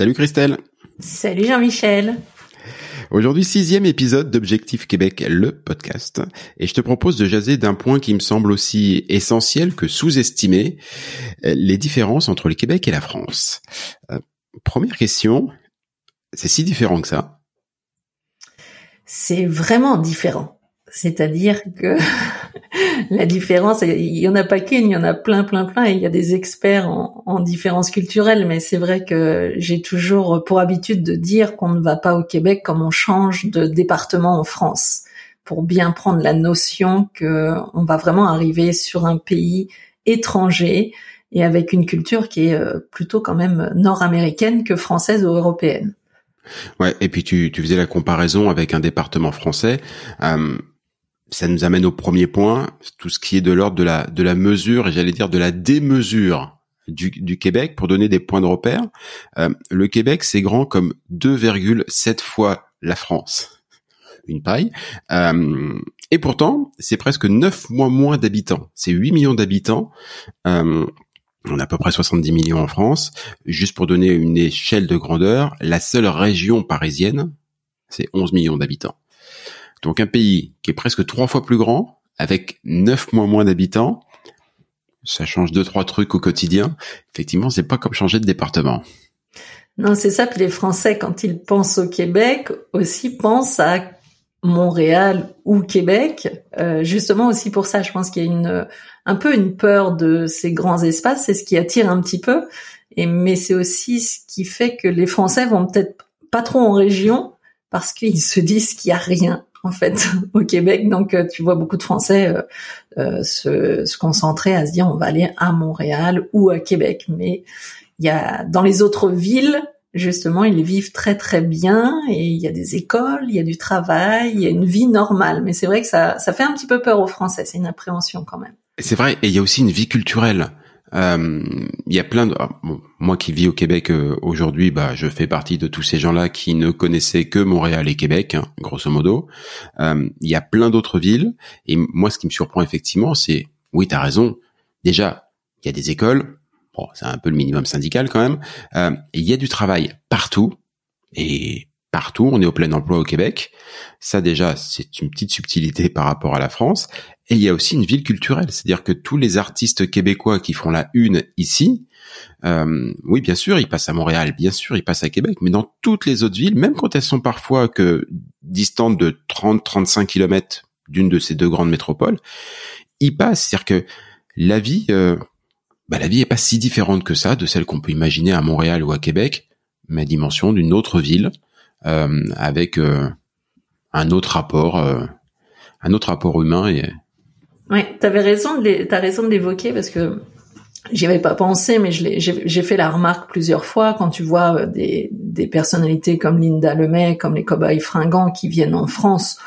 Salut Christelle. Salut Jean-Michel. Aujourd'hui, sixième épisode d'Objectif Québec, le podcast. Et je te propose de jaser d'un point qui me semble aussi essentiel que sous-estimé, les différences entre le Québec et la France. Euh, première question, c'est si différent que ça? C'est vraiment différent. C'est-à-dire que la différence, il y en a pas qu'une, il y en a plein, plein, plein. Et il y a des experts en, en différences culturelles, mais c'est vrai que j'ai toujours pour habitude de dire qu'on ne va pas au Québec comme on change de département en France, pour bien prendre la notion que on va vraiment arriver sur un pays étranger et avec une culture qui est euh, plutôt quand même nord-américaine que française ou européenne. Ouais, et puis tu, tu faisais la comparaison avec un département français. Euh, ça nous amène au premier point, tout ce qui est de l'ordre de la, de la mesure, et j'allais dire de la démesure du, du Québec, pour donner des points de repère. Euh, le Québec, c'est grand comme 2,7 fois la France. Une paille. Euh, et pourtant, c'est presque 9 fois moins d'habitants. C'est 8 millions d'habitants. Euh, on a à peu près 70 millions en France. Juste pour donner une échelle de grandeur, la seule région parisienne, c'est 11 millions d'habitants. Donc un pays qui est presque trois fois plus grand, avec neuf mois moins d'habitants, ça change deux trois trucs au quotidien. Effectivement, c'est pas comme changer de département. Non, c'est ça. Puis les Français, quand ils pensent au Québec, aussi pensent à Montréal ou Québec, euh, justement aussi pour ça. Je pense qu'il y a une un peu une peur de ces grands espaces. C'est ce qui attire un petit peu. Et mais c'est aussi ce qui fait que les Français vont peut-être pas trop en région parce qu'ils se disent qu'il y a rien en fait au Québec. Donc euh, tu vois beaucoup de Français euh, euh, se, se, concentrer à se dire on va aller à Montréal ou à Québec. Mais il y a dans les autres villes justement ils vivent très très bien et il y a des écoles, il y a du travail, il y a une vie normale. Mais c'est vrai que ça ça fait un petit peu peur aux Français. C'est une appréhension quand même. C'est vrai et il y a aussi une vie culturelle. Euh, il y a plein de ah, moi qui vis au Québec euh, aujourd'hui, bah je fais partie de tous ces gens-là qui ne connaissaient que Montréal et Québec, hein, grosso modo. Euh, il y a plein d'autres villes et moi ce qui me surprend effectivement, c'est oui, tu as raison. Déjà, il y a des écoles, bon, c'est un peu le minimum syndical quand même. Il y a du travail partout et partout. On est au plein emploi au Québec. Ça déjà, c'est une petite subtilité par rapport à la France. Et il y a aussi une ville culturelle, c'est-à-dire que tous les artistes québécois qui font la une ici, euh, oui, bien sûr, ils passent à Montréal, bien sûr, ils passent à Québec, mais dans toutes les autres villes, même quand elles sont parfois que distantes de 30-35 kilomètres d'une de ces deux grandes métropoles, ils passent. C'est-à-dire que la vie, euh, bah, la vie est pas si différente que ça de celle qu'on peut imaginer à Montréal ou à Québec, mais à dimension d'une autre ville avec euh, un autre rapport, euh, un autre rapport humain et Ouais, t'avais raison de t'as raison de l'évoquer parce que j'y avais pas pensé, mais j'ai fait la remarque plusieurs fois quand tu vois des, des personnalités comme Linda Lemay, comme les cobayes fringants qui viennent en France.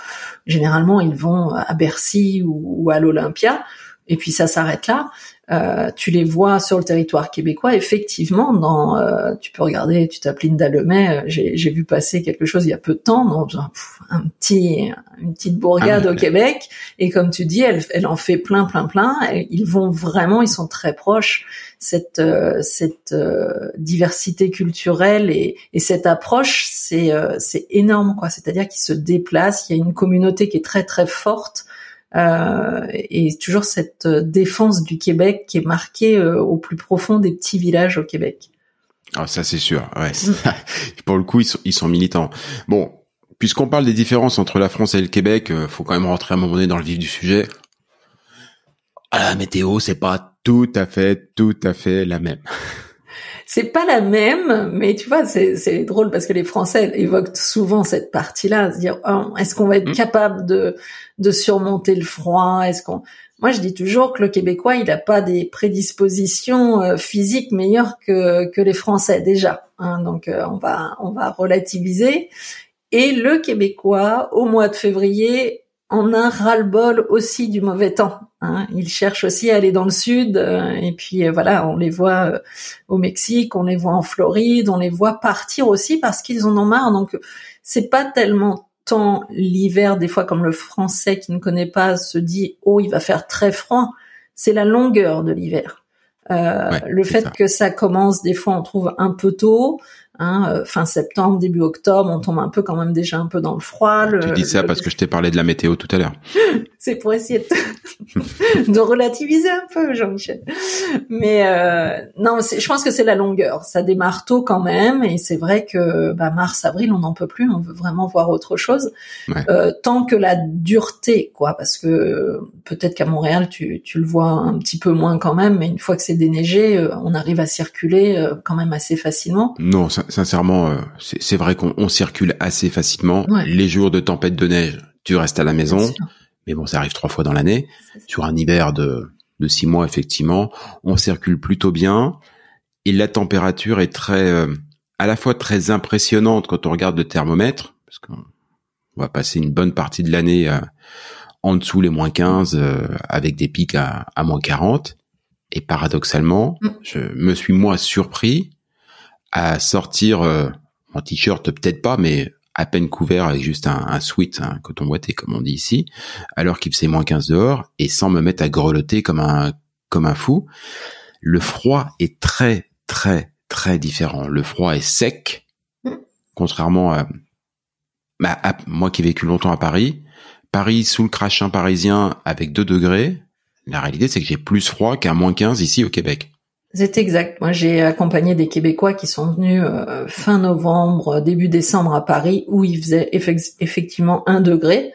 Généralement, ils vont à Bercy ou à l'Olympia, et puis ça s'arrête là. Euh, tu les vois sur le territoire québécois, effectivement, dans, euh, tu peux regarder, tu tapes Linda Lemay, euh, j'ai vu passer quelque chose il y a peu de temps, dans un, petit, une petite bourgade ah, au Québec, et comme tu dis, elle, elle en fait plein, plein, plein. Et ils vont vraiment, ils sont très proches. Cette, cette diversité culturelle et, et cette approche, c'est c'est énorme, quoi. C'est-à-dire qu'ils se déplacent. Il y a une communauté qui est très, très forte euh, et toujours cette euh, défense du Québec qui est marquée euh, au plus profond des petits villages au Québec. Ah, ça c'est sûr. Ouais. Pour le coup, ils sont, ils sont militants. Bon, puisqu'on parle des différences entre la France et le Québec, faut quand même rentrer à un moment donné dans le vif du sujet. Ah, la météo, c'est pas tout à fait, tout à fait la même. c'est pas la même, mais tu vois, c'est drôle parce que les Français évoquent souvent cette partie-là, se dire oh, est-ce qu'on va être mmh. capable de de surmonter le froid? Est-ce qu'on moi, je dis toujours que le Québécois, il n'a pas des prédispositions euh, physiques meilleures que, que les Français déjà. Hein, donc, euh, on va on va relativiser. Et le Québécois, au mois de février, en a ras-le-bol aussi du mauvais temps. Hein. Ils cherchent aussi à aller dans le sud, euh, et puis euh, voilà, on les voit euh, au Mexique, on les voit en Floride, on les voit partir aussi parce qu'ils en ont marre. Donc c'est pas tellement tant l'hiver des fois comme le Français qui ne connaît pas se dit oh il va faire très froid. C'est la longueur de l'hiver. le fait que ça commence des fois on trouve un peu tôt, Hein, euh, fin septembre, début octobre, on tombe un peu quand même déjà un peu dans le froid. tu dis ça parce que je t'ai parlé de la météo tout à l'heure. C'est pour essayer de, relativiser un peu, Jean-Michel. Mais euh, non, je pense que c'est la longueur. Ça démarre tôt quand même, et c'est vrai que bah, mars, avril, on n'en peut plus. On veut vraiment voir autre chose. Euh, tant que la dureté, quoi, parce que peut-être qu'à Montréal, tu, tu le vois un petit peu moins quand même, mais une fois que c'est déneigé, euh, on arrive à circuler euh, quand même assez facilement. Non, sincèrement, euh, c'est vrai qu'on circule assez facilement. Les jours de tempête de neige, tu restes à la maison. Mais bon, ça arrive trois fois dans l'année. Sur un hiver de, de six mois, effectivement, on circule plutôt bien. Et la température est très, euh, à la fois très impressionnante quand on regarde le thermomètre, parce qu'on va passer une bonne partie de l'année euh, en dessous les moins 15, avec des pics à, à moins 40. Et paradoxalement, mm. je me suis moi surpris à sortir euh, en t-shirt peut-être pas, mais à peine couvert avec juste un, un sweat, un coton boité comme on dit ici, alors qu'il faisait moins 15 dehors, et sans me mettre à grelotter comme un comme un fou. Le froid est très très très différent. Le froid est sec, contrairement à, bah, moi qui ai vécu longtemps à Paris. Paris sous le crachin parisien avec 2 degrés. La réalité c'est que j'ai plus froid qu'à moins 15 ici au Québec. C'est exact. Moi, j'ai accompagné des Québécois qui sont venus euh, fin novembre, début décembre à Paris, où il faisait effectivement un degré,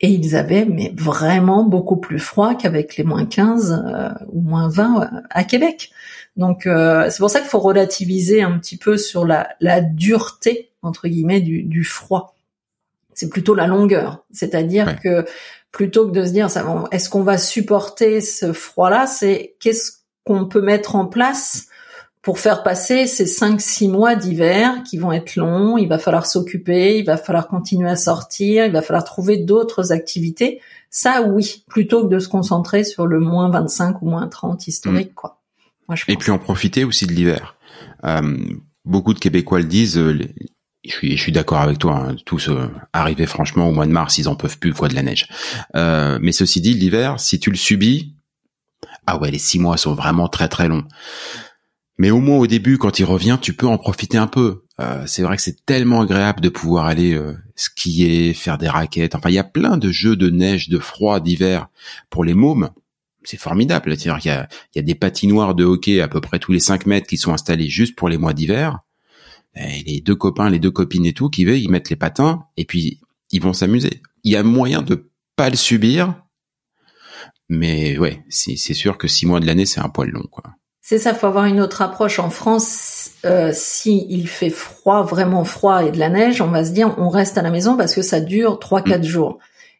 et ils avaient mais vraiment beaucoup plus froid qu'avec les moins 15 euh, ou moins 20 euh, à Québec. Donc, c'est pour ça qu'il faut relativiser un petit peu sur la, la dureté entre guillemets du, du froid. C'est plutôt la longueur, c'est-à-dire que plutôt que de se dire est-ce qu'on va supporter ce froid-là, c'est qu'est-ce qu'on peut mettre en place pour faire passer ces cinq six mois d'hiver qui vont être longs. Il va falloir s'occuper, il va falloir continuer à sortir, il va falloir trouver d'autres activités. Ça, oui, plutôt que de se concentrer sur le moins 25 ou moins 30 historique, mmh. quoi. Et puis en profiter aussi de l'hiver. Euh, beaucoup de Québécois le disent. Euh, je suis, je suis d'accord avec toi. Hein, tous euh, arriver franchement au mois de mars, ils en peuvent plus quoi de la neige. mais ceci dit, l'hiver, si tu le subis, ah ouais, les six mois sont vraiment très très longs. Mais au moins au début, quand il revient, tu peux en profiter un peu. Euh, c'est vrai que c'est tellement agréable de pouvoir aller euh, skier, faire des raquettes. Enfin, il y a plein de jeux de neige, de froid, d'hiver pour les mômes. C'est formidable. Il y a, il y a des patinoires de hockey à peu près tous les 5 mètres qui sont installés juste pour les mois d'hiver. les deux copains, les deux copines et tout qui veulent, ils mettent les patins et puis ils vont s'amuser. Il y a moyen de pas le subir mais ouais, c'est sûr que six mois de l'année, c'est un poil long, quoi. C'est ça, faut avoir une autre approche. En France, euh, si il fait froid, vraiment froid et de la neige, on va se dire on reste à la maison parce que ça dure trois quatre jours.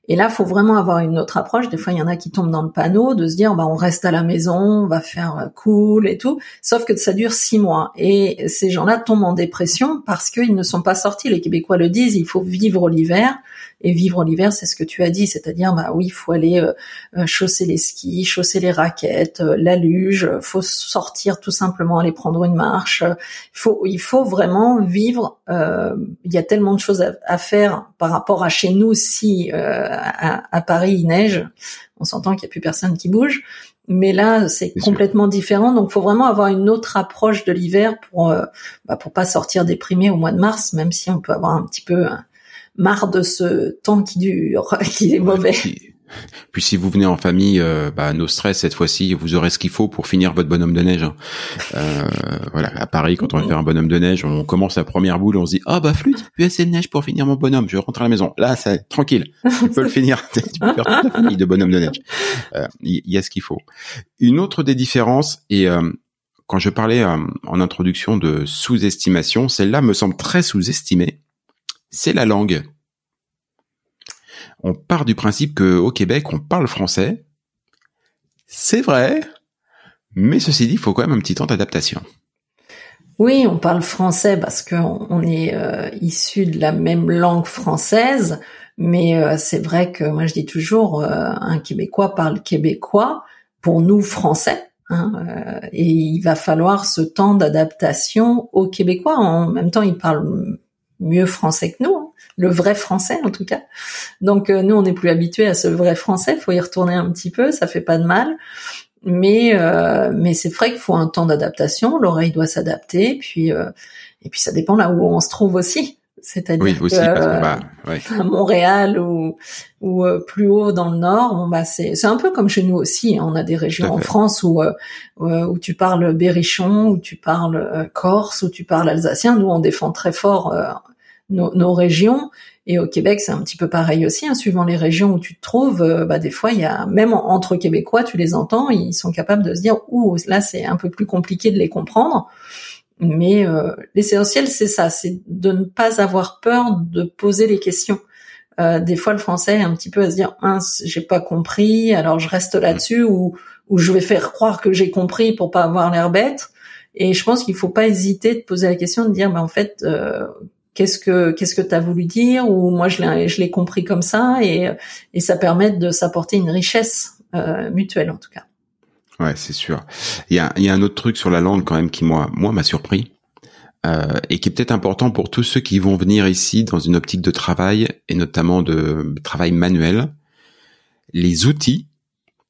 Et là, faut vraiment avoir une autre approche. Des fois, il y en a qui tombent dans le panneau de se dire, bah, on reste à la maison, on va faire euh, cool et tout. Sauf que ça dure six mois. Et ces gens-là tombent en dépression parce qu'ils ne sont pas sortis. Les Québécois le disent, il faut vivre l'hiver. Et vivre l'hiver, c'est ce que tu as dit, c'est-à-dire bah oui, il faut aller euh, euh, chausser les skis, chausser les raquettes, la luge, faut sortir tout simplement aller prendre une marche. Il faut il faut vraiment vivre. il y a tellement de choses à, faire par rapport à chez nous. Si à, à, Paris il neige, on s'entend qu'il y a plus personne qui bouge. Mais là, c'est complètement différent. Donc, faut vraiment avoir une autre approche de l'hiver pour euh, bah, pour pas sortir déprimé au mois de mars, même si on peut avoir un petit peu marre de ce temps qui dure, qui est mauvais. Puis si vous venez en famille, euh, bah, nos stress cette fois-ci, vous aurez ce qu'il faut pour finir votre bonhomme de neige. Hein. Euh, voilà, à Paris, quand on va faire un bonhomme de neige, on commence la première boule, on se dit ah bah flûte, plus assez de neige pour finir mon bonhomme, je rentre à la maison. Là, c'est tranquille, tu peux le finir, tu peux faire toute la famille de bonhomme de neige. Euh, il y, a ce qu'il faut. Une autre des différences et quand je parlais en introduction de sous-estimation, celle-là me semble très sous-estimée, c'est la langue on part du principe que au Québec, on parle français. C'est vrai, mais ceci dit, il faut quand même un petit temps d'adaptation. Oui, on parle français parce qu'on est euh, issu de la même langue française, mais euh, c'est vrai que moi je dis toujours, euh, un Québécois parle québécois, pour nous français, hein, et il va falloir ce temps d'adaptation aux Québécois. En même temps, ils parlent mieux français que nous. Hein le vrai français en tout cas. Donc euh, nous on n'est plus habitués à ce vrai français, faut y retourner un petit peu, ça fait pas de mal. Mais euh, mais c'est vrai qu'il faut un temps d'adaptation, l'oreille doit s'adapter, puis euh, et puis ça dépend là où on se trouve aussi. C'est-à-dire oui, aussi, bah, à Montréal ou ou plus haut dans le nord, bon bah c'est c'est un peu comme chez nous aussi. Hein. On a des régions en France où où tu parles berrichon, où tu parles corse, où tu parles alsacien. Nous on défend très fort nos, régions. Et au Québec, c'est un petit peu pareil aussi. Hein, suivant les régions où tu te trouves, euh, bah, des fois, il y a même entre Québécois, tu les entends, ils sont capables de se dire, ouh, là, c'est un peu plus compliqué de les comprendre. Mais euh, l'essentiel, c'est ça, c'est de ne pas avoir peur de poser les questions. Euh, des fois, le français est un petit peu à se dire, mince, j'ai pas compris, alors je reste là-dessus, ou, ou je vais faire croire que j'ai compris pour pas avoir l'air bête. Et je pense qu'il faut pas hésiter de poser la question, de dire, bah, en fait, euh, qu'est-ce que qu'est-ce que tu as voulu dire ou moi je l'ai je l'ai compris comme ça et et ça permet de s'apporter une richesse euh, mutuelle en tout cas. Ouais, c'est sûr. Il y a il y a un autre truc sur la langue quand même qui moi moi m'a surpris. Euh, et qui est peut-être important pour tous ceux qui vont venir ici dans une optique de travail et notamment de travail manuel. Les outils,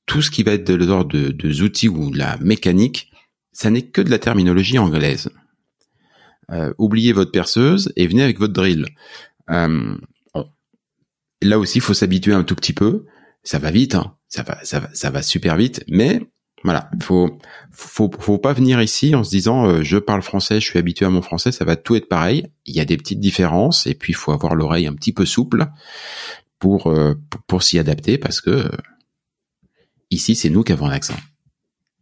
tout ce qui va être de l'ordre de, de outils ou de la mécanique, ça n'est que de la terminologie anglaise. Euh, oubliez votre perceuse et venez avec votre drill. Euh, Là aussi, il faut s'habituer un tout petit peu. Ça va vite, hein. ça va, ça va, ça va super vite. Mais voilà, faut, faut, faut pas venir ici en se disant euh, je parle français, je suis habitué à mon français, ça va tout être pareil. Il y a des petites différences et puis il faut avoir l'oreille un petit peu souple pour pour, pour s'y adapter parce que ici c'est nous qui avons un accent.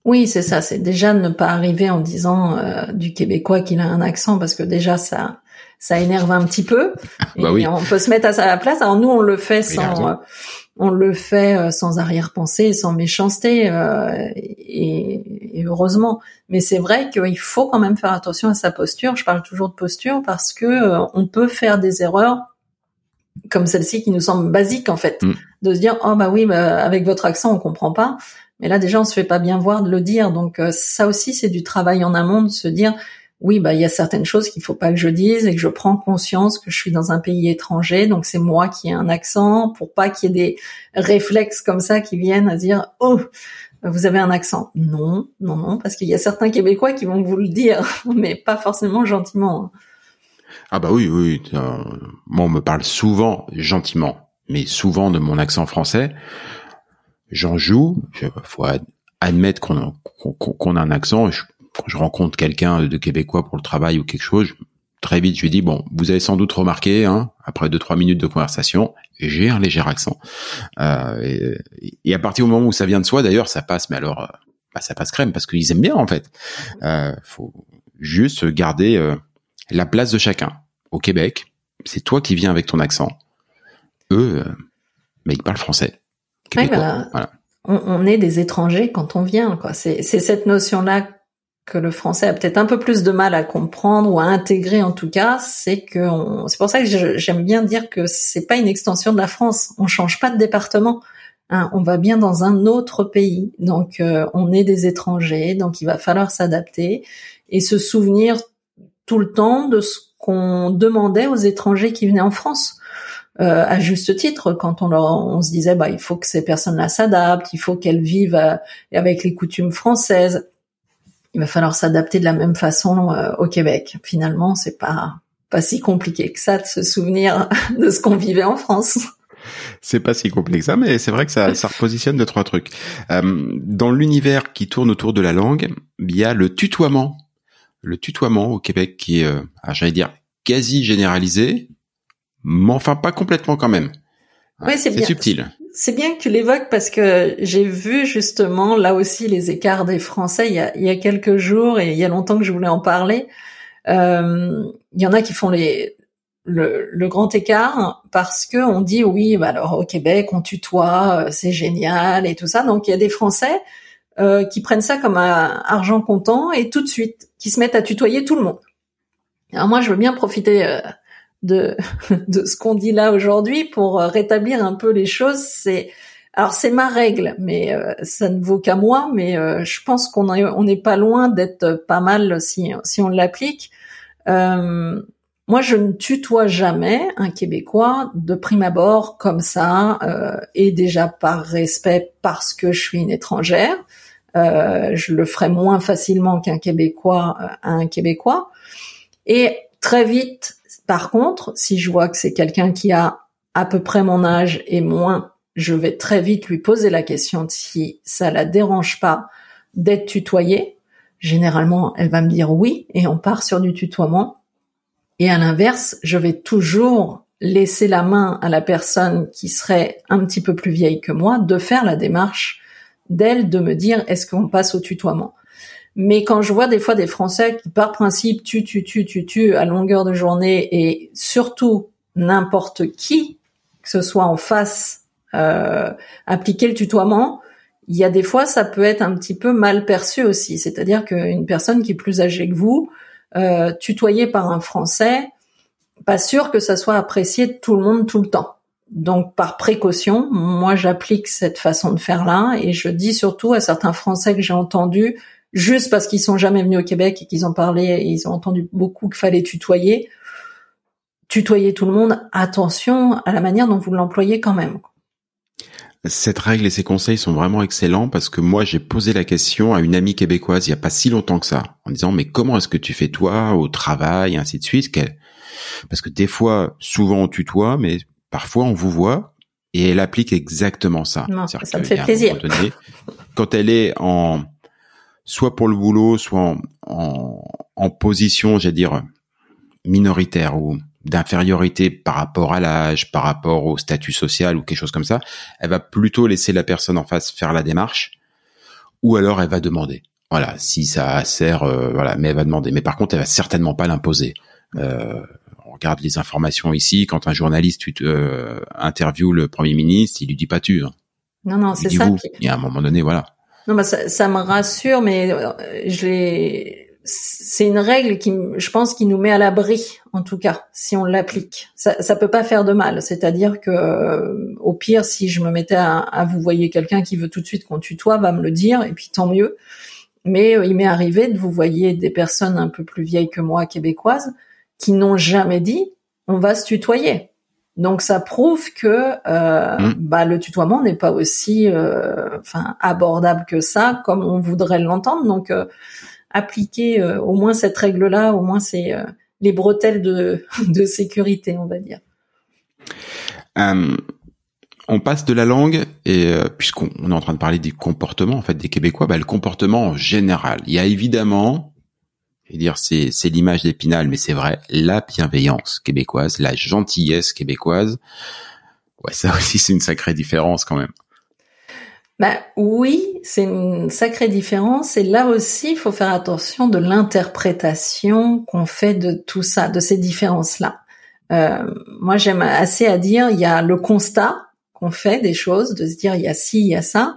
Oui, c'est ça. C'est déjà ne pas arriver en disant euh, du québécois qu'il a un accent parce que déjà ça ça énerve un petit peu. bah oui. On peut se mettre à sa place. Alors nous on le fait sans euh, on le fait euh, sans arrière-pensée, sans méchanceté et, et, heureusement. Mais c'est vrai qu'il faut quand même faire attention à sa posture. Je parle toujours de posture parce que on peut faire des erreurs comme celle-ci qui nous semble basique en fait, mm. de se dire oh bah oui bah, avec votre accent on comprend pas. Mais là déjà on se fait pas bien voir de le dire, donc euh, ça aussi c'est du travail en amont de se dire oui bah il y a certaines choses qu'il faut pas que je dise et que je prends conscience que je suis dans un pays étranger, donc c'est moi qui ai un accent pour pas qu'il y ait des réflexes comme ça qui viennent à dire oh vous avez un accent. Non, non, non, parce qu'il y a certains Québécois qui vont vous le dire, mais pas forcément gentiment. Ah bah oui, oui. Euh, moi, on me parle souvent gentiment, mais souvent de mon accent français j'en joue. Il faut admettre qu'on qu'on a un accent. Je, quand je rencontre quelqu'un de québécois pour le travail ou quelque chose, très vite je lui dis bon, vous avez sans doute remarqué, hein, après deux trois minutes de conversation, j'ai un léger accent. Euh, et, à partir du moment où ça vient de soi, d'ailleurs, ça passe. Mais alors, euh, bah, ça passe crème parce qu'ils aiment bien en fait. Euh, faut juste garder euh, la place de chacun. Au Québec, c'est toi qui viens avec ton accent. Eux, euh, mais ils parlent français. Bah, on, est des étrangers quand on vient. Quoi. C'est, cette notion-là que le français a peut-être un peu plus de mal à comprendre ou à intégrer en tout cas, c'est que c'est pour ça que j'aime bien dire que c'est pas une extension de la France. On change pas de département. Hein, on va bien dans un autre pays, donc euh, on est des étrangers, donc il va falloir s'adapter et se souvenir tout le temps de ce qu'on demandait aux étrangers qui venaient en France. Euh, à juste titre, quand on leur, on se disait, bah, il faut que ces personnes-là s'adaptent, il faut qu'elles vivent euh, avec les coutumes françaises il va falloir s'adapter de la même façon euh, au Québec. Finalement, c'est pas pas si compliqué que ça de se souvenir de ce qu'on vivait en France. C'est pas si compliqué que ça, mais c'est vrai que ça, ça repositionne deux trois trucs. Euh, dans l'univers qui tourne autour de la langue, il y a le tutoiement. Le tutoiement au Québec qui est, euh, ah, j'allais dire, quasi généralisé, mais enfin pas complètement quand même. Ouais, c'est subtil. C'est bien que tu l'évoques parce que j'ai vu justement là aussi les écarts des Français il y a, il y a quelques jours et il y a longtemps que je voulais en parler. Euh, il y en a qui font les, le, le, grand écart parce que on dit oui, bah alors au Québec on tutoie, euh, c'est génial et tout ça. Donc il y a des Français euh, qui prennent ça comme un argent comptant et tout de suite qui se mettent à tutoyer tout le monde. Alors moi je veux bien profiter euh, de, de ce qu'on dit là aujourd'hui pour euh, rétablir un peu les choses. C'est alors c'est ma règle, mais euh, ça ne vaut qu'à moi. Mais euh, je pense qu'on on n'est pas loin d'être pas mal si si on l'applique. moi, je ne tutoie jamais un Québécois de prime abord comme ça, et déjà par respect parce que je suis une étrangère. je le ferai moins facilement qu'un Québécois à un Québécois. Et très vite, par contre, si je vois que c'est quelqu'un qui a à peu près mon âge et moins, je vais très vite lui poser la question de si ça la dérange pas d'être tutoyée. Généralement, elle va me dire oui et on part sur du tutoiement. Et à l'inverse, je vais toujours laisser la main à la personne qui serait un petit peu plus vieille que moi de faire la démarche d'elle de me dire est-ce qu'on passe au tutoiement? Mais quand je vois des fois des Français qui, par principe, tu, tu, tu, tu, tu à longueur de journée et surtout n'importe qui, que ce soit en face, euh, appliquer le tutoiement, il y a des fois, ça peut être un petit peu mal perçu aussi. C'est-à-dire qu'une personne qui est plus âgée que vous, euh, tutoyée par un Français, pas sûr que ça soit apprécié de tout le monde tout le temps. Donc, par précaution, moi, j'applique cette façon de faire là et je dis surtout à certains Français que j'ai entendus juste parce qu'ils sont jamais venus au Québec et qu'ils ont parlé et ils ont entendu beaucoup qu'il fallait tutoyer. Tutoyer tout le monde, attention à la manière dont vous l'employez quand même. Cette règle et ces conseils sont vraiment excellents parce que moi j'ai posé la question à une amie québécoise il y a pas si longtemps que ça en disant mais comment est-ce que tu fais toi au travail ainsi de suite parce que des fois souvent on tutoie mais parfois on vous voit et elle applique exactement ça. Non, ça me fait plaisir. quand elle est en soit pour le boulot, soit en, en, position, j'allais dire, minoritaire ou d'infériorité par rapport à l'âge, par rapport au statut social ou quelque chose comme ça, elle va plutôt laisser la personne en face faire la démarche, ou alors elle va demander. Voilà, si ça sert, euh, voilà, mais elle va demander. Mais par contre, elle va certainement pas l'imposer. Euh, on regarde les informations ici. Quand un journaliste euh, interviewe le premier ministre, il lui dit pas tu. Hein. Non, non, c'est ça. Il y a un moment donné, voilà. Non, bah ça, me rassure, mais euh, je c'est une règle qui, je pense, qui nous met à l'abri, en tout cas, si on l'applique. Ça, ça peut pas faire de mal. C'est-à-dire que, euh, au pire, si je me mettais à, à vous voyez quelqu'un qui veut tout de suite qu'on tutoie, va me le dire, et puis tant mieux. Mais euh, il m'est arrivé de vous voyez des personnes un peu plus vieilles que moi, québécoises, qui n'ont jamais dit on va se tutoyer. Donc ça prouve que euh, mm. bah, le tutoiement n'est pas aussi euh, enfin abordable que ça comme on voudrait l'entendre. Donc euh, appliquer au moins cette règle-là, au moins c'est les bretelles de, de sécurité, on va dire. on passe de la langue et puisqu'on est en train de parler du comportement en fait des Québécois, bah, le comportement en général. Il y a évidemment dire c'est c'est l'image d'Épinal, mais c'est vrai, la bienveillance québécoise, la gentillesse québécoise. Ouais, ça aussi c'est une sacrée différence quand même. Bah oui, c'est une sacrée différence et là aussi il faut faire attention de l'interprétation qu'on fait de tout ça, de ces différences-là. Euh, moi j'aime assez à dire il y a le constat qu'on fait des choses, de se dire il y a ci, il y a ça,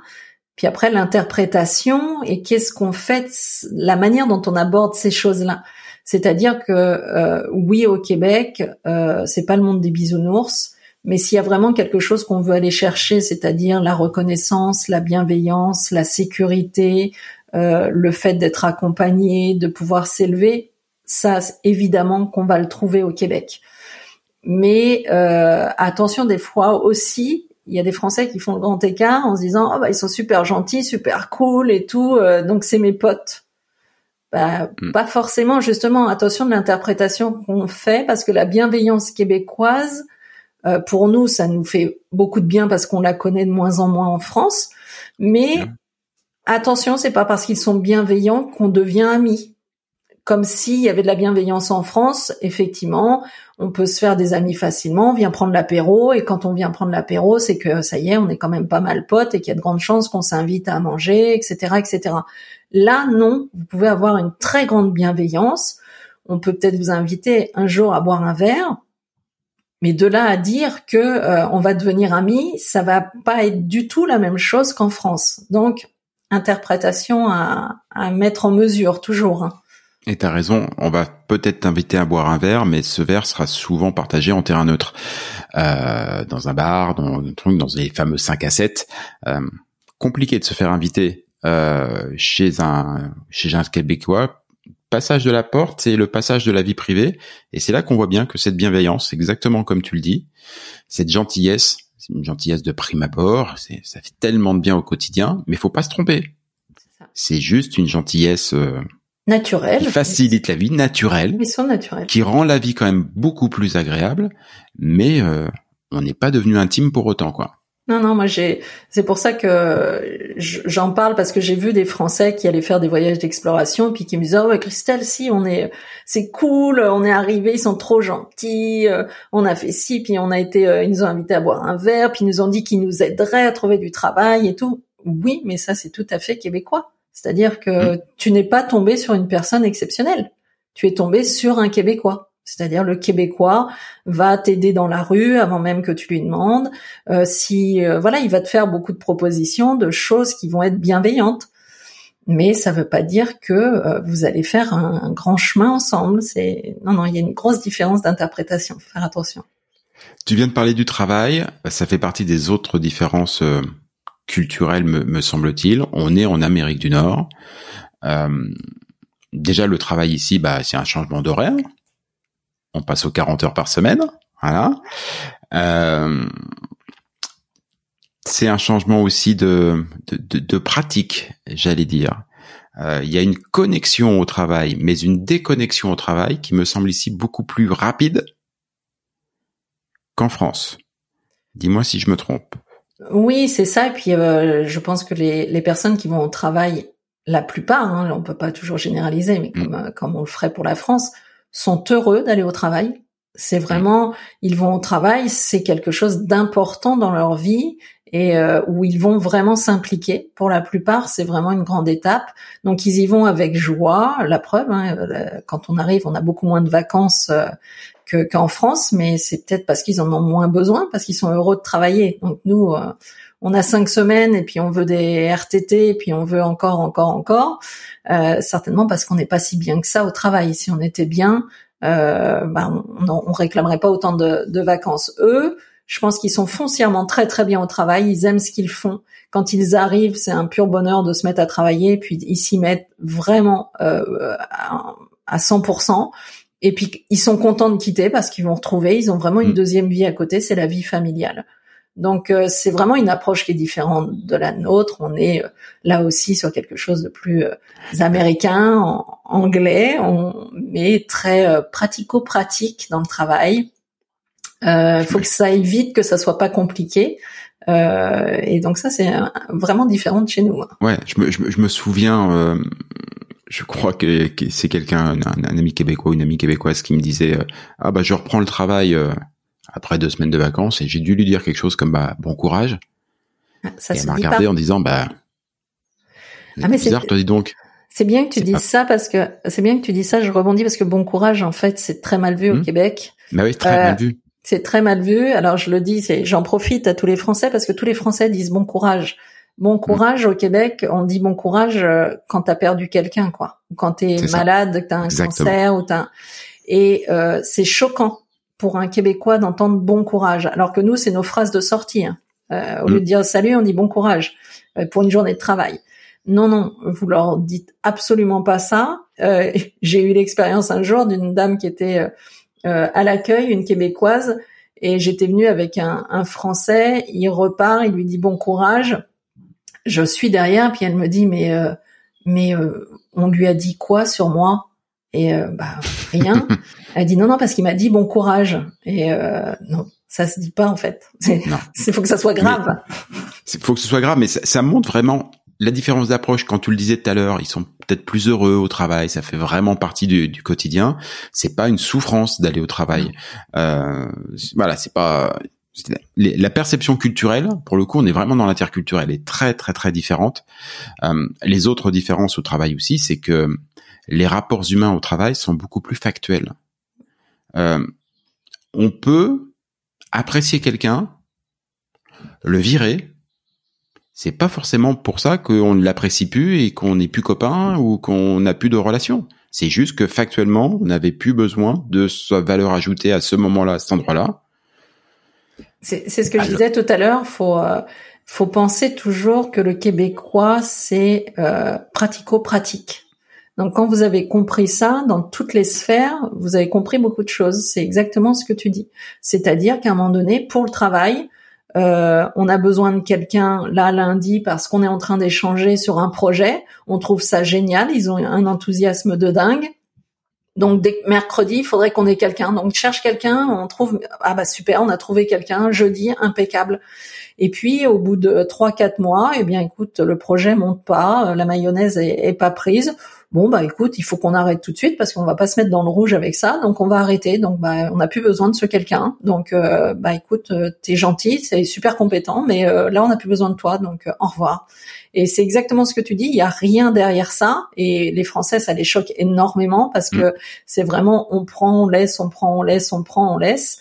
Puis après l'interprétation et qu'est-ce qu'on fait, la manière dont on aborde ces choses-là? C'est-à-dire que euh, oui, au Québec, euh, c'est pas le monde des bisounours, mais s'il y a vraiment quelque chose qu'on veut aller chercher, c'est-à-dire la reconnaissance, la bienveillance, la sécurité, euh, le fait d'être accompagné, de pouvoir s'élever, ça évidemment qu'on va le trouver au Québec. Mais euh, attention, des fois aussi, il y a des Français qui font le grand écart en se disant oh bah ils sont super gentils, super cool et tout, euh, donc c'est mes potes. Bah, hmm. Pas forcément, justement, attention de l'interprétation qu'on fait, parce que la bienveillance québécoise, euh, pour nous, ça nous fait beaucoup de bien parce qu'on la connaît de moins en moins en France. Mais hmm. attention, c'est pas parce qu'ils sont bienveillants qu'on devient amis comme s'il y avait de la bienveillance en France, effectivement, on peut se faire des amis facilement, on vient prendre l'apéro, et quand on vient prendre l'apéro, c'est que ça y est, on est quand même pas mal potes et qu'il y a de grandes chances qu'on s'invite à manger, etc., etc. Là, non, vous pouvez avoir une très grande bienveillance. On peut peut-être vous inviter un jour à boire un verre, mais de là à dire que euh, on va devenir amis, ça va pas être du tout la même chose qu'en France. Donc, interprétation à, mettre en mesure toujours. Hein. Et t'as raison, on va peut-être t'inviter à boire un verre, mais ce verre sera souvent partagé en terrain neutre, euh, dans un bar, dans dans les fameux 5 à 7. Euh, compliqué de se faire inviter euh, chez un chez un Québécois. Passage de la porte, c'est le passage de la vie privée, et c'est là qu'on voit bien que cette bienveillance, exactement comme tu le dis, cette gentillesse, c'est une gentillesse de prime abord, ça fait tellement de bien au quotidien, mais faut pas se tromper. C'est juste une gentillesse. Naturel. Qui facilite la vie, naturelle. Ils sont naturels. Qui rend la vie quand même beaucoup plus agréable, mais euh, on n'est pas devenu intime pour autant, quoi. Non, non, moi j'ai, c'est pour ça que j'en parle parce que j'ai vu des Français qui allaient faire des voyages d'exploration puis qui me disaient oh ouais Christelle, si on est, c'est cool, on est arrivé, ils sont trop gentils, euh, on a fait ci puis on a été, euh, ils nous ont invités à boire un verre puis ils nous ont dit qu'ils nous aideraient à trouver du travail et tout. Oui, mais ça c'est tout à fait québécois. C'est-à-dire que mm. tu n'es pas tombé sur une personne exceptionnelle. Tu es tombé sur un Québécois. C'est-à-dire le Québécois va t'aider dans la rue avant même que tu lui demandes. Euh, si euh, voilà, il va te faire beaucoup de propositions, de choses qui vont être bienveillantes. Mais ça ne veut pas dire que euh, vous allez faire un, grand chemin ensemble. C'est non non, il y a une grosse différence d'interprétation. Faut faire attention. Tu viens de parler du travail. Ça fait partie des autres différences culturel, me, semble-t-il. On est en Amérique du Nord. Euh, déjà, le travail ici, bah, c'est un changement d'horaire. On passe aux 40 heures par semaine. Voilà. Euh, c'est un changement aussi de, de, pratique, j'allais dire. Euh, il y a une connexion au travail, mais une déconnexion au travail qui me semble ici beaucoup plus rapide qu'en France. Dis-moi si je me trompe. Oui, c'est ça. Et puis, euh, je pense que les, les, personnes qui vont au travail, la plupart, hein, on peut pas toujours généraliser, mais comme, mm. euh, comme on le ferait pour la France, sont heureux d'aller au travail. C'est vraiment, ils vont au travail, c'est quelque chose d'important dans leur vie et euh, où ils vont vraiment s'impliquer. Pour la plupart, c'est vraiment une grande étape. Donc ils y vont avec joie. La preuve, hein, quand on arrive, on a beaucoup moins de vacances qu'en France, mais c'est peut-être parce qu'ils en ont moins besoin, parce qu'ils sont heureux de travailler. Donc nous, euh, on a cinq semaines et puis on veut des RTT et puis on veut encore, encore, encore. Euh, certainement parce qu'on n'est pas si bien que ça au travail. Si on était bien, euh, ben, on, on, réclamerait pas autant de, de vacances. Eux, je pense qu'ils sont foncièrement très très bien au travail. Ils aiment ce qu'ils font. Quand ils arrivent, c'est un pur bonheur de se mettre à travailler. Puis ils s'y mettent vraiment euh, à 100%. Et puis ils sont contents de quitter parce qu'ils vont retrouver, ils ont vraiment une mm. deuxième vie à côté, c'est la vie familiale. Donc euh, c'est vraiment une approche qui est différente de la nôtre. On est euh, là aussi sur quelque chose de plus euh, américain, en, anglais, on, mais très pratico-pratique dans le travail. Il faut que ça aille vite, que ça soit pas compliqué. et donc ça c'est vraiment différent de chez nous. Hein. Ouais, je me, je me, souviens je crois que, c'est quelqu'un, un, ami québécois ou une amie québécoise qui me disait euh, ah bah je reprends le travail euh, après deux semaines de vacances et j'ai dû lui dire quelque chose comme bah bon courage. Ah, ça et elle m'a regardé en disant bah ah, mais c'est bizarre, toi dis donc. C'est bien que tu dises ça parce que c'est bien que tu dis ça. Je rebondis parce que bon courage en fait c'est très mal vu au hmm. Québec. Bah oui, très mal euh, vu. C'est très mal vu. Alors je le dis, c'est j'en profite à tous les Français parce que tous les Français disent bon courage. Bon courage au Québec, on dit bon courage euh, quand t'as perdu quelqu'un, quoi. Quand t'es malade, que t'as un cancer ou t'as et euh, c'est choquant pour un Québécois d'entendre bon courage, alors que nous c'est nos phrases de sortie. Hein. Euh, au lieu de mm. dire salut, on dit bon courage pour une journée de travail. Non, non, vous leur dites absolument pas ça. J'ai eu l'expérience un jour d'une dame qui était à l'accueil, une Québécoise, et j'étais venue avec un, un Français. Il repart, il lui dit bon courage je suis derrière, puis elle me dit mais euh, mais euh, on lui a dit quoi sur moi? Et euh, bah rien. elle dit non non parce qu'il m'a dit bon courage. Et non, ça se dit pas en fait. Il faut que ça soit grave. Il faut que ce soit grave, mais ça, montre vraiment la différence d'approche. Quand tu le disais tout à l'heure, ils sont peut-être plus heureux au travail. Ça fait vraiment partie du, du quotidien. C'est pas une souffrance d'aller au travail. Euh, voilà, c'est pas la perception culturelle, pour le coup, on est vraiment dans l'interculturel, est très très très différente. Euh, les autres différences au travail aussi, c'est que les rapports humains au travail sont beaucoup plus factuels. Euh, on peut apprécier quelqu'un, le virer. C'est pas forcément pour ça qu'on ne l'apprécie plus et qu'on n'est plus copain ou qu'on n'a plus de relation. C'est juste que factuellement, on n'avait plus besoin de sa valeur ajoutée à ce moment-là, à cet endroit-là c'est ce que je disais tout à l'heure. Faut euh, faut penser toujours que le québécois c'est euh, pratico-pratique. Donc quand vous avez compris ça dans toutes les sphères, vous avez compris beaucoup de choses. C'est exactement ce que tu dis. C'est-à-dire qu'à un moment donné, pour le travail, euh, on a besoin de quelqu'un là lundi parce qu'on est en train d'échanger sur un projet. On trouve ça génial. Ils ont un enthousiasme de dingue. Donc dès mercredi, il faudrait qu'on ait quelqu'un. Donc cherche quelqu'un, on trouve ah bah super, on a trouvé quelqu'un jeudi impeccable. Et puis au bout de trois quatre mois, eh bien écoute, le projet monte pas, la mayonnaise est, pas prise. Bon bah écoute, il faut qu'on arrête tout de suite parce qu'on va pas se mettre dans le rouge avec ça, donc on va arrêter. Donc bah on n'a plus besoin de ce quelqu'un. Donc euh, bah écoute, euh, t'es gentil, c'est super compétent, mais là on n'a plus besoin de toi, donc au revoir. Et c'est exactement ce que tu dis. Il y a rien derrière ça. Et les Français, ça les choque énormément parce que mm. c'est vraiment on prend, on laisse, on prend, on laisse, on prend, on laisse.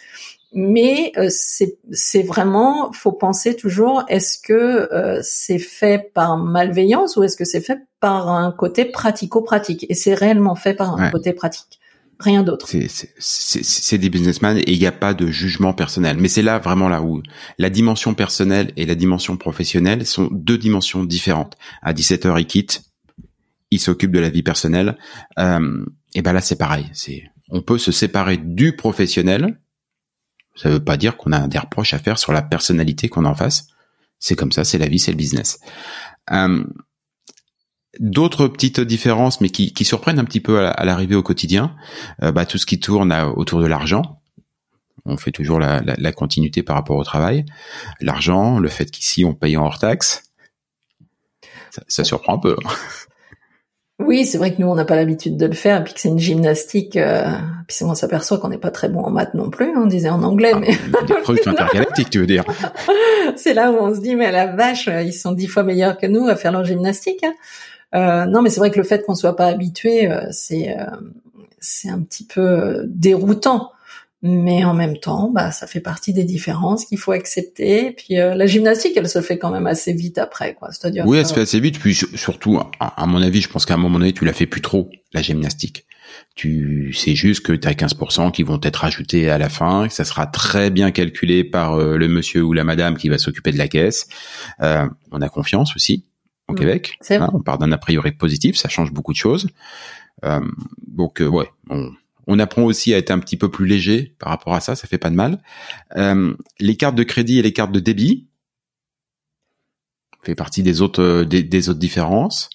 Mais euh, c'est vraiment, faut penser toujours, est-ce que euh, c'est fait par malveillance ou est-ce que c'est fait par un côté pratico-pratique? Et c'est réellement fait par un côté pratique rien d'autre. C'est des businessmen et il n'y a pas de jugement personnel. Mais c'est là vraiment là où la dimension personnelle et la dimension professionnelle sont deux dimensions différentes. À 17h, il quitte, il s'occupe de la vie personnelle. Euh, et ben là, c'est pareil. C'est on peut se séparer du professionnel. Ça veut pas dire qu'on a des reproches à faire sur la personnalité qu'on en face. C'est comme ça, c'est la vie, c'est le business. Euh, D'autres petites différences, mais qui, qui, surprennent un petit peu à, l'arrivée au quotidien, euh, bah, tout ce qui tourne autour de l'argent. On fait toujours la, la, la, continuité par rapport au travail. L'argent, le fait qu'ici on paye en hors taxe, ça, ça surprend un peu. Oui, c'est vrai que nous on n'a pas l'habitude de le faire, et puis que c'est une gymnastique. Euh, puis on s'aperçoit qu'on n'est pas très bon en maths non plus. On disait en anglais, ah, mais des intergalactiques, tu veux dire C'est là où on se dit mais la vache, ils sont dix fois meilleurs que nous à faire leur gymnastique. Hein. Euh, non, mais c'est vrai que le fait qu'on soit pas habitué, euh, c'est euh, c'est un petit peu déroutant. Mais en même temps, bah, ça fait partie des différences qu'il faut accepter. Et puis la gymnastique, elle se fait quand même assez vite après, quoi. C'est-à-dire oui, elle se fait assez vite. Puis surtout, à, mon avis, je pense qu'à un moment donné, tu l'as fait plus trop la gymnastique. Tu sais juste que tu as 15% qui vont être ajoutés à la fin, que ça sera très bien calculé par le monsieur ou la madame qui va s'occuper de la caisse. on a confiance aussi au mm. Québec. Hein, on part d'un a priori positif, ça change beaucoup de choses. Euh, donc euh, ouais, on, apprend aussi à être un petit peu plus léger par rapport à ça, ça fait pas de mal. Euh, les cartes de crédit et les cartes de débit fait partie des autres des, autres différences.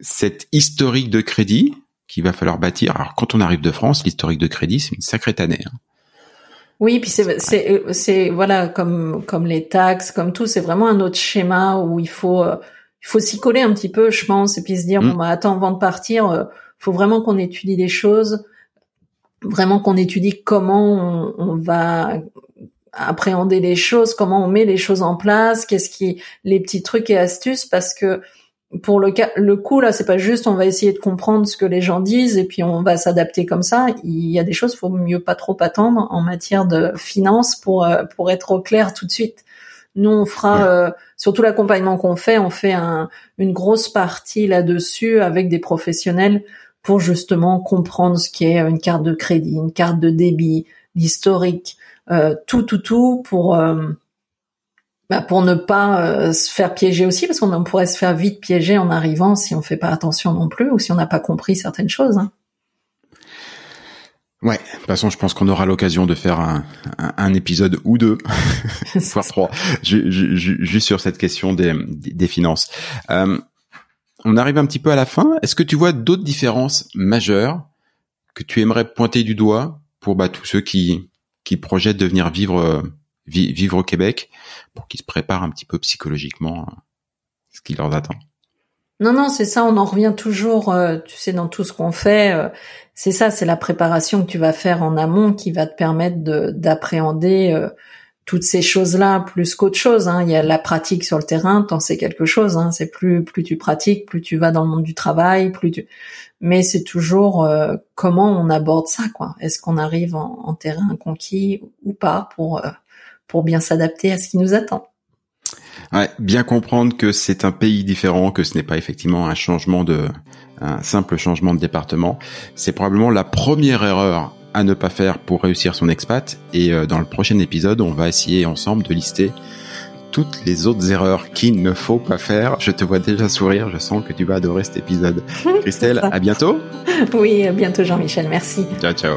cette historique de crédit qu'il va falloir bâtir. Alors quand on arrive de France, l'historique de crédit, c'est une sacrée année. Hein. Oui, puis c'est c'est voilà comme comme les taxes, comme tout, c'est vraiment un autre schéma où il faut euh, il faut s'y coller un petit peu, je pense, et puis se dire mm. bon bah attends avant de partir, euh, faut vraiment qu'on étudie les choses, vraiment qu'on étudie comment on, on, va appréhender les choses, comment on met les choses en place, qu'est-ce qui les petits trucs et astuces, parce que pour le cas, le coup là, c'est pas juste on va essayer de comprendre ce que les gens disent et puis on va s'adapter comme ça. Il y a des choses, faut mieux pas trop attendre en matière de finances pour euh, pour être au clair tout de suite. Nous, on fera euh, surtout l'accompagnement qu'on fait, on fait un, une grosse partie là-dessus avec des professionnels pour justement comprendre ce qu'est une carte de crédit, une carte de débit, l'historique, euh, tout, tout, tout pour euh, bah pour ne pas se faire piéger aussi, parce qu'on pourrait se faire vite piéger en arrivant si on fait pas attention non plus ou si on n'a pas compris certaines choses. Hein. Ouais, de toute façon, je pense qu'on aura l'occasion de faire un, un, épisode ou deux, voire trois, juste sur cette question des, des finances. Euh, on arrive un petit peu à la fin. Est-ce que tu vois d'autres différences majeures que tu aimerais pointer du doigt pour bah, tous ceux qui, qui projettent de venir vivre, vivre au Québec, pour qu'ils se préparent un petit peu psychologiquement à ce qui leur attend? Non, non, c'est ça, on en revient toujours, euh, tu sais, dans tout ce qu'on fait, euh, c'est ça, c'est la préparation que tu vas faire en amont qui va te permettre d'appréhender euh, toutes ces choses-là plus qu'autre chose. Hein. Il y a la pratique sur le terrain, t'en sais quelque chose. Hein. C'est plus plus tu pratiques, plus tu vas dans le monde du travail, plus tu. Mais c'est toujours comment on aborde ça, quoi. Est-ce qu'on arrive en, en, terrain conquis ou pas pour pour bien s'adapter à ce qui nous attend? Ouais, bien comprendre que c'est un pays différent, que ce n'est pas effectivement un changement de, un simple changement de département. C'est probablement la première erreur à ne pas faire pour réussir son expat. Et euh, dans le prochain épisode, on va essayer ensemble de lister toutes les autres erreurs qu'il ne faut pas faire. Je te vois déjà sourire, je sens que tu vas adorer cet épisode. Christelle, à bientôt. Oui, à bientôt Jean-Michel, merci. Ciao, ciao.